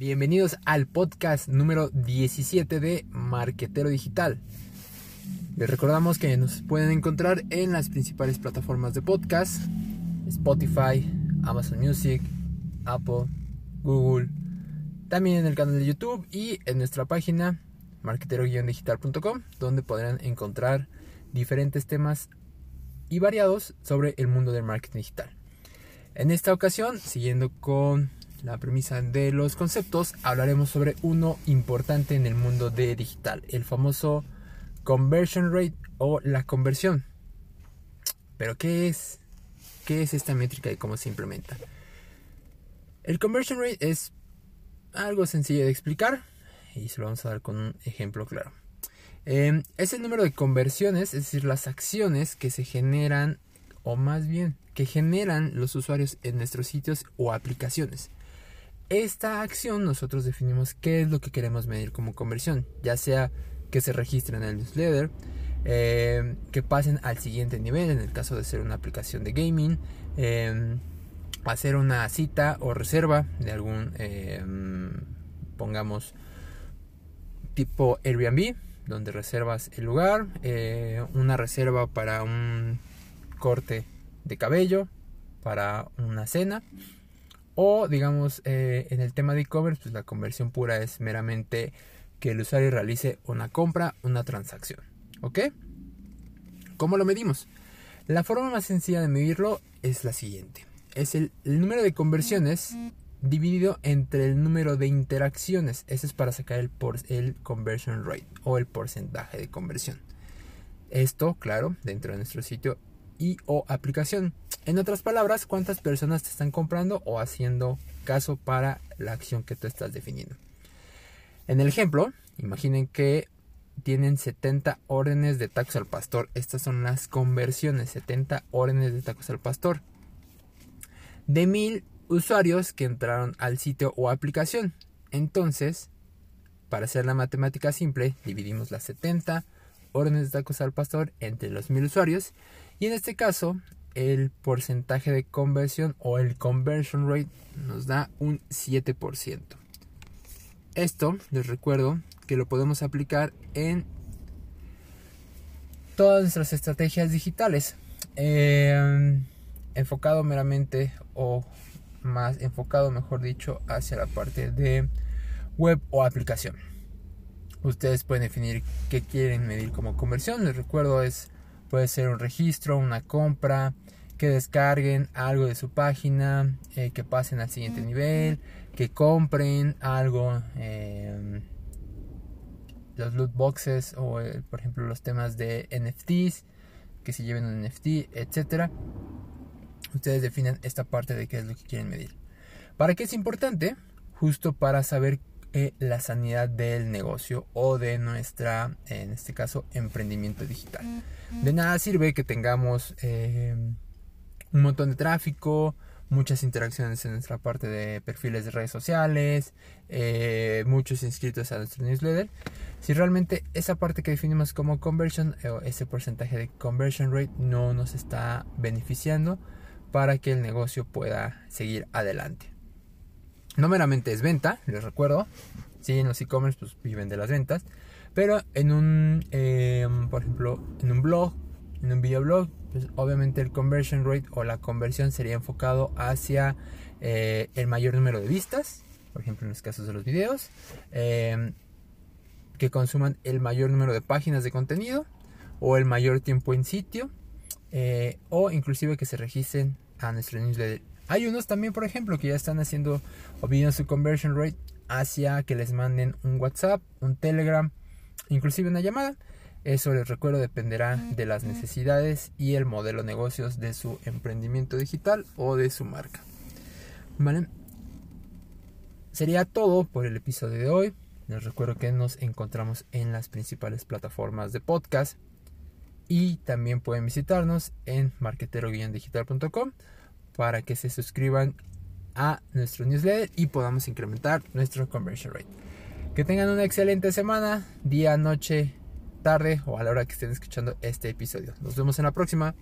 Bienvenidos al podcast número 17 de Marquetero Digital. Les recordamos que nos pueden encontrar en las principales plataformas de podcast, Spotify, Amazon Music, Apple, Google, también en el canal de YouTube y en nuestra página marquetero-digital.com, donde podrán encontrar diferentes temas y variados sobre el mundo del marketing digital. En esta ocasión, siguiendo con la premisa de los conceptos, hablaremos sobre uno importante en el mundo de digital, el famoso conversion rate o la conversión. Pero ¿qué es? ¿Qué es esta métrica y cómo se implementa? El conversion rate es algo sencillo de explicar y se lo vamos a dar con un ejemplo claro. Em, es el número de conversiones, es decir, las acciones que se generan, o más bien, que generan los usuarios en nuestros sitios o aplicaciones. Esta acción nosotros definimos qué es lo que queremos medir como conversión, ya sea que se registren en el newsletter, em, que pasen al siguiente nivel, en el caso de ser una aplicación de gaming, em, hacer una cita o reserva de algún, pongamos, tipo Airbnb, donde reservas el lugar, eh, una reserva para un corte de cabello, para una cena o digamos, eh, en el tema de e-commerce, pues la conversión pura es meramente que el usuario realice una compra, una transacción. ¿Ok? ¿Cómo lo medimos? La forma más sencilla de medirlo es la siguiente. Es el, número de conversiones dividido entre el número de interacciones. Eso es para sacar el, el conversion rate o el porcentaje de conversión. Esto, claro, dentro de nuestro sitio y o aplicación. En otras palabras, cuántas personas te están comprando o haciendo caso para la acción que tú estás definiendo. En el ejemplo, imaginen que tienen 70 órdenes de tacos al pastor. Estas son las conversiones, 70 órdenes de tacos al pastor. De 1000 usuarios que entraron al sitio o aplicación. Entonces, para hacer la matemática simple, dividimos las 70 órdenes de tacos al pastor entre los 1000 usuarios y en este caso, el porcentaje de conversión o el conversion rate nos da un 7%. Esto, les recuerdo, que lo podemos aplicar en todas nuestras estrategias digitales. Em, enfocado meramente o más enfocado, mejor dicho, hacia la parte de web o aplicación. Ustedes pueden definir qué quieren medir como conversión. Les recuerdo es Puede ser un registro, una compra, que descarguen algo de su página, eh, que pasen al siguiente nivel, que compren algo, em, los loot boxes o eh, por ejemplo los temas de NFTs, que se lleven un NFT, etc. Ustedes definen esta parte de qué es lo que quieren medir. ¿Para qué es importante? Justo para saber eh, la sanidad del negocio o de nuestra, en este caso, emprendimiento digital. De nada sirve que tengamos eh, un montón de tráfico, muchas interacciones en nuestra parte de perfiles de redes sociales, eh, muchos inscritos a nuestro newsletter. Si realmente esa parte que definimos como conversion o ese porcentaje de conversion rate no nos está beneficiando para que el negocio pueda seguir adelante. No meramente es venta, les recuerdo. Sí, en los e-commerce pues viven de las ventas. Pero en un, em, por ejemplo, en un blog, en un videoblog, pues obviamente el conversion rate o la conversión sería enfocado hacia eh, el mayor número de vistas, por ejemplo en los casos de los videos, em, que consuman el mayor número de páginas de contenido o el mayor tiempo en sitio, eh, o inclusive que se registren a nuestro newsletter hay unos también, por ejemplo, que ya están haciendo o viendo su conversion rate hacia que les manden un WhatsApp, un Telegram, inclusive una llamada. Eso les recuerdo dependerá de las necesidades y el modelo de negocios de su emprendimiento digital o de su marca. ¿Vale? Sería todo por el episodio de hoy. Les recuerdo que nos encontramos en las principales plataformas de podcast y también pueden visitarnos en marketero-digital.com para que se suscriban a nuestro newsletter y podamos incrementar nuestro conversion rate. Que tengan una excelente semana, día, noche, tarde o a la hora que estén escuchando este episodio. Nos vemos en la próxima.